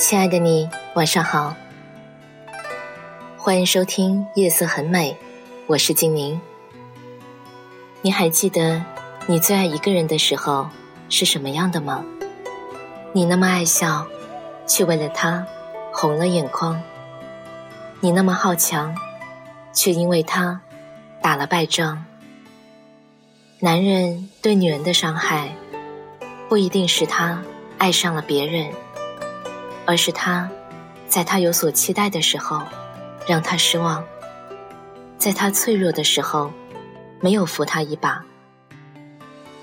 亲爱的你，晚上好。欢迎收听《夜色很美》，我是静宁。你还记得你最爱一个人的时候是什么样的吗？你那么爱笑，却为了他红了眼眶。你那么好强，却因为他打了败仗。男人对女人的伤害，不一定是他爱上了别人，而是他，在他有所期待的时候，让他失望；在他脆弱的时候，没有扶他一把。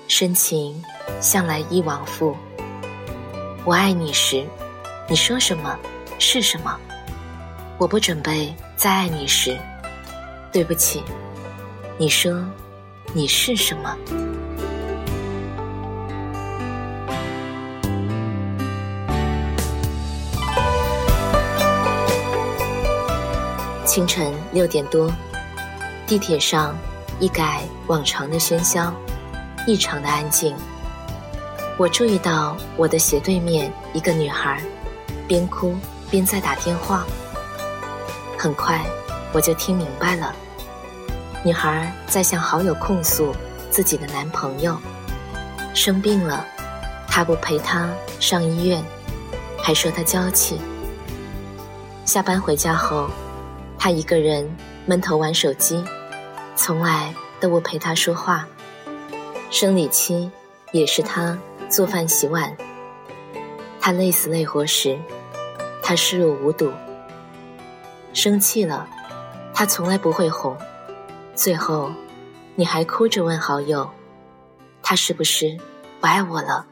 深情向来一往复。我爱你时，你说什么是什么。我不准备再爱你时，对不起，你说你是什么？清晨六点多，地铁上一改往常的喧嚣，异常的安静。我注意到我的斜对面一个女孩，边哭边在打电话。很快，我就听明白了。女孩在向好友控诉自己的男朋友生病了，他不陪她上医院，还说她娇气。下班回家后，他一个人闷头玩手机，从来都不陪他说话。生理期也是他做饭洗碗。他累死累活时，他视若无睹。生气了，他从来不会哄。最后，你还哭着问好友：“他是不是不爱我了？”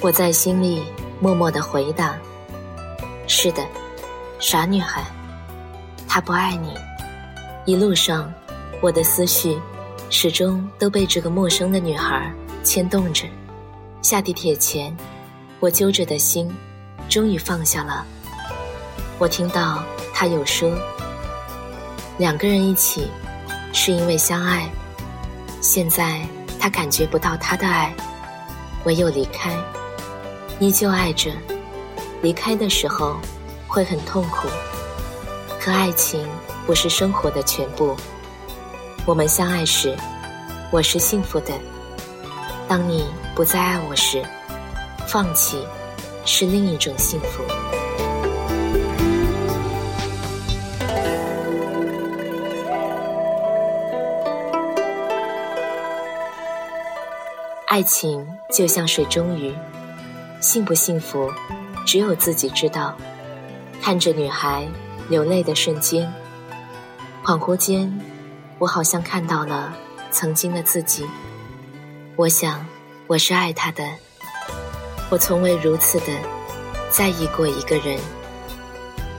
我在心里默默的回答：“是的，傻女孩，他不爱你。”一路上，我的思绪始终都被这个陌生的女孩牵动着。下地铁前，我揪着的心终于放下了。我听到他有说，两个人一起是因为相爱，现在他感觉不到他的爱，唯有离开，依旧爱着，离开的时候会很痛苦，可爱情不是生活的全部。我们相爱时，我是幸福的；当你不再爱我时，放弃是另一种幸福。爱情就像水中鱼，幸不幸福，只有自己知道。看着女孩流泪的瞬间，恍惚间，我好像看到了曾经的自己。我想，我是爱他的。我从未如此的在意过一个人。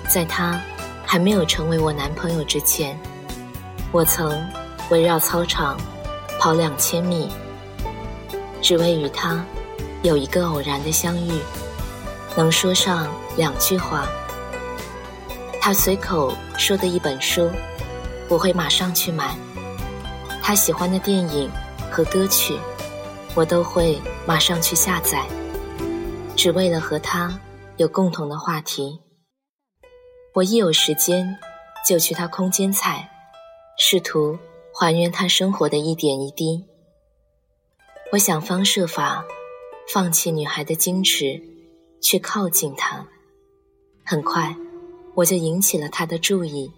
在他还没有成为我男朋友之前，我曾围绕操场跑两千米。只为与他有一个偶然的相遇，能说上两句话。他随口说的一本书，我会马上去买；他喜欢的电影和歌曲，我都会马上去下载，只为了和他有共同的话题。我一有时间就去他空间采，试图还原他生活的一点一滴。我想方设法放弃女孩的矜持，去靠近她。很快，我就引起了他的注意，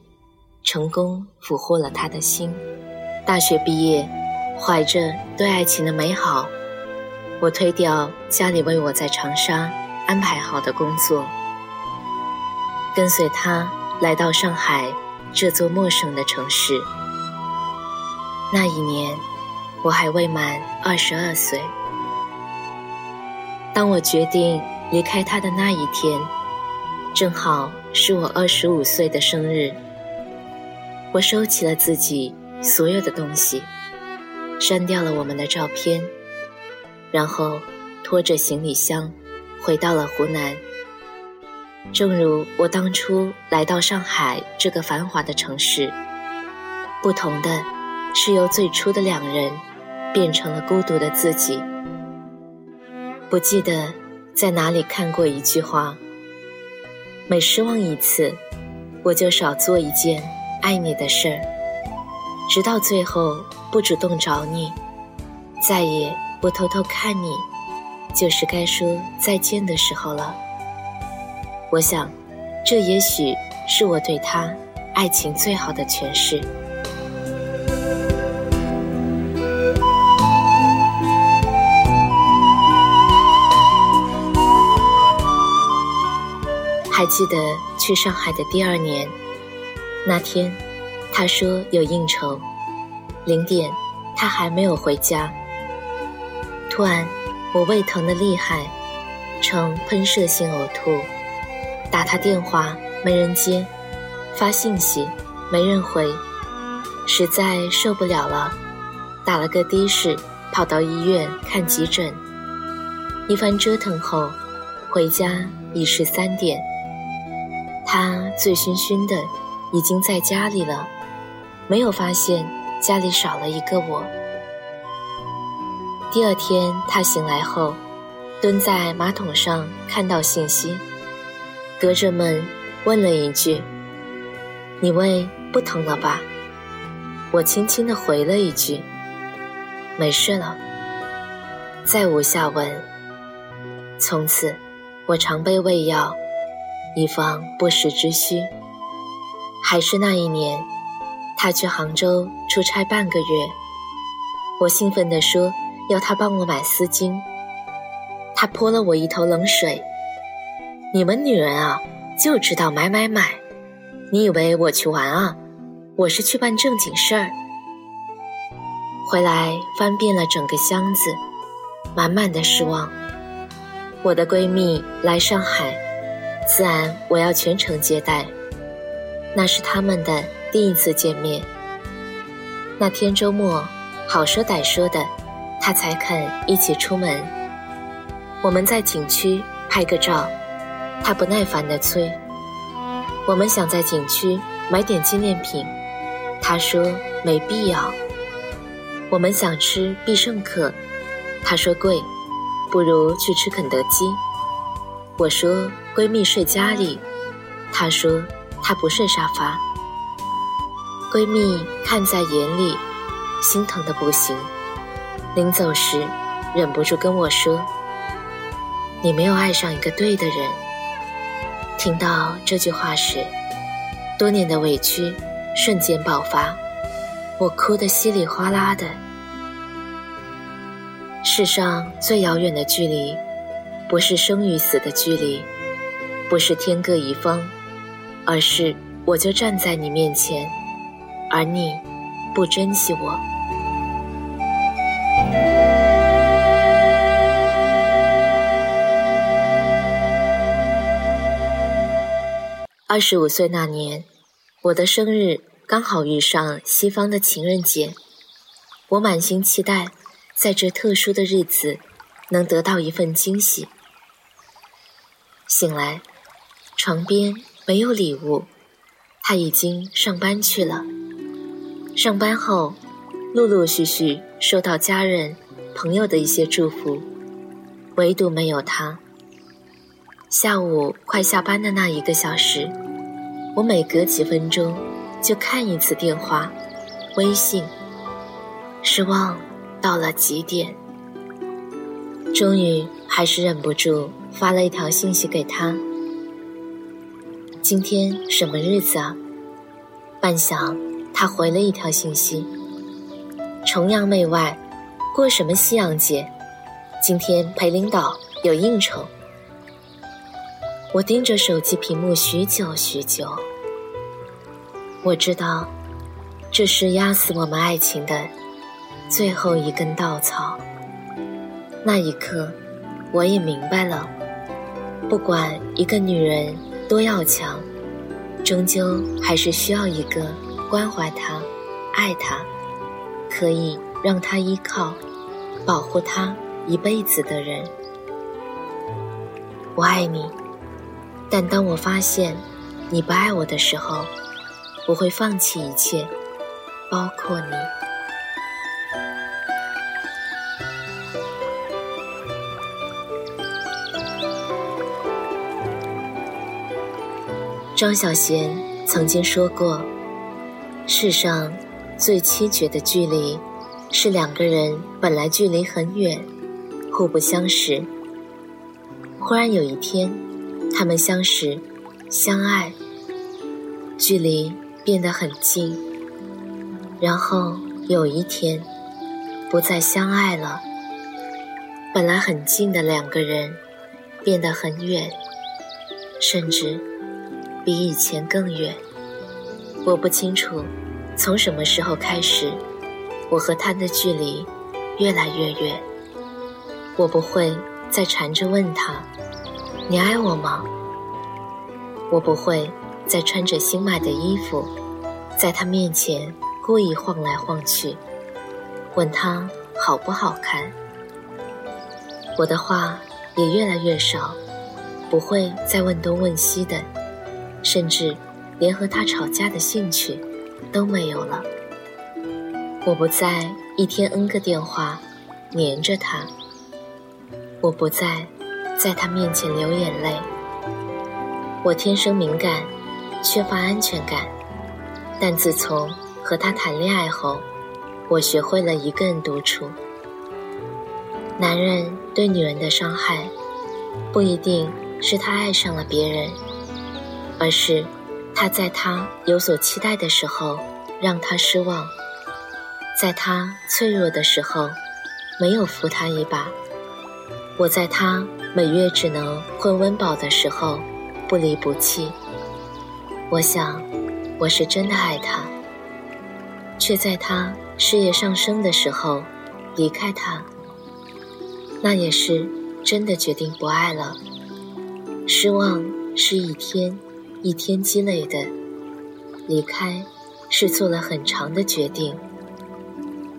成功俘获了他的心。大学毕业，怀着对爱情的美好，我推掉家里为我在长沙安排好的工作，跟随他来到上海这座陌生的城市。那一年。我还未满二十二岁。当我决定离开他的那一天，正好是我二十五岁的生日。我收起了自己所有的东西，删掉了我们的照片，然后拖着行李箱回到了湖南。正如我当初来到上海这个繁华的城市，不同的是由最初的两人变成了孤独的自己。不记得在哪里看过一句话：每失望一次，我就少做一件爱你的事儿，直到最后不主动找你，再也不偷偷看你，就是该说再见的时候了。我想，这也许是我对他爱情最好的诠释。还记得去上海的第二年，那天，他说有应酬，零点，他还没有回家。突然，我胃疼的厉害，呈喷射性呕吐。打他电话没人接，发信息没人回，实在受不了了，打了个的士跑到医院看急诊。一番折腾后，回家已是三点。他醉醺醺的，已经在家里了，没有发现家里少了一个我。第二天他醒来后，蹲在马桶上看到信息。隔着门问了一句：“你胃不疼了吧？”我轻轻的回了一句：“没事了。”再无下文。从此，我常备胃药，以防不时之需。还是那一年，他去杭州出差半个月，我兴奋地说要他帮我买丝巾，他泼了我一头冷水。你们女人啊，就知道买买买！你以为我去玩啊？我是去办正经事儿。回来翻遍了整个箱子，满满的失望。我的闺蜜来上海，自然我要全程接待。那是他们的第一次见面。那天周末，好说歹说的，他才肯一起出门。我们在景区拍个照。他不耐烦地催：“我们想在景区买点纪念品。”他说：“没必要。”我们想吃必胜客，他说：“贵，不如去吃肯德基。”我说：“闺蜜睡家里。”她说：“她不睡沙发。”闺蜜看在眼里，心疼的不行。临走时，忍不住跟我说：“你没有爱上一个对的人。”听到这句话时，多年的委屈瞬间爆发，我哭得稀里哗啦的。世上最遥远的距离，不是生与死的距离，不是天各一方，而是我就站在你面前，而你不珍惜我。二十五岁那年，我的生日刚好遇上西方的情人节，我满心期待，在这特殊的日子能得到一份惊喜。醒来，床边没有礼物，他已经上班去了。上班后，陆陆续续收到家人、朋友的一些祝福，唯独没有他。下午快下班的那一个小时，我每隔几分钟就看一次电话、微信，失望到了极点。终于还是忍不住发了一条信息给他：“今天什么日子啊？”半晌，他回了一条信息：“崇洋媚外，过什么西洋节？今天陪领导有应酬。”我盯着手机屏幕许久许久，我知道，这是压死我们爱情的最后一根稻草。那一刻，我也明白了，不管一个女人多要强，终究还是需要一个关怀她、爱她、可以让她依靠、保护她一辈子的人。我爱你，但当我发现你不爱我的时候，我会放弃一切，包括你。张小娴曾经说过：“世上最凄绝的距离，是两个人本来距离很远，互不相识，忽然有一天，他们相识、相爱，距离变得很近，然后有一天，不再相爱了，本来很近的两个人，变得很远，甚至……”比以前更远。我不清楚，从什么时候开始，我和他的距离越来越远。我不会再缠着问他：“你爱我吗？”我不会再穿着新买的衣服，在他面前故意晃来晃去，问他好不好看。我的话也越来越少，不会再问东问西的。甚至连和他吵架的兴趣都没有了。我不再一天 N 个电话黏着他，我不再在他面前流眼泪。我天生敏感，缺乏安全感，但自从和他谈恋爱后，我学会了一个人独处。男人对女人的伤害，不一定是他爱上了别人。而是，他在他有所期待的时候让他失望，在他脆弱的时候没有扶他一把。我在他每月只能混温饱的时候不离不弃。我想，我是真的爱他，却在他事业上升的时候离开他。那也是真的决定不爱了。失望是一天。一天积累的离开，是做了很长的决定。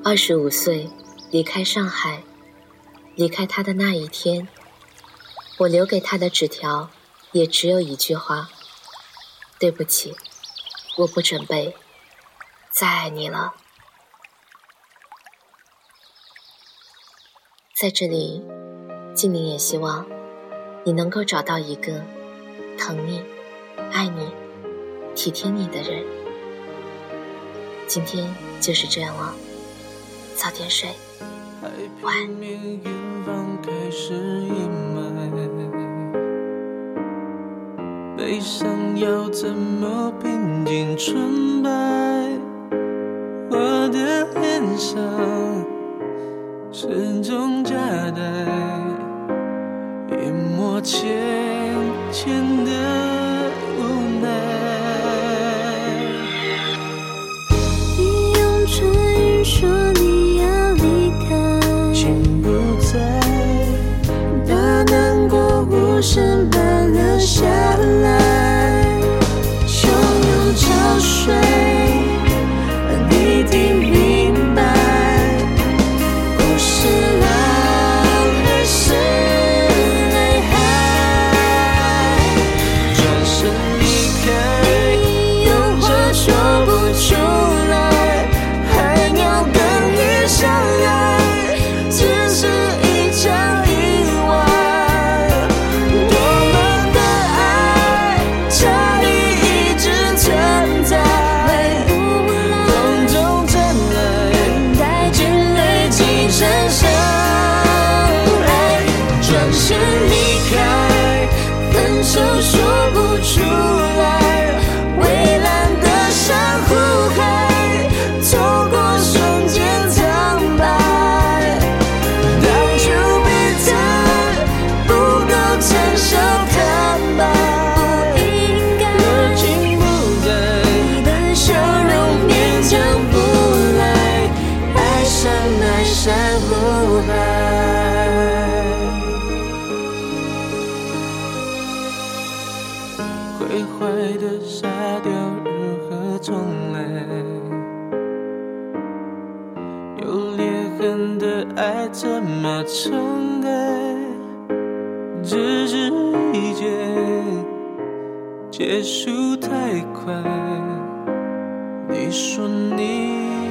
二十五岁离开上海，离开他的那一天，我留给他的纸条也只有一句话：对不起，我不准备再爱你了。在这里，静宁也希望你能够找到一个疼你。爱你、体贴你的人，今天就是这样了。早点睡，晚安。悲伤要怎么平静纯白？我的脸上始终夹带一抹浅浅的。身伴流星开分手说毁坏的沙雕如何重来有裂痕的爱怎么重盖只是一切结束太快你说你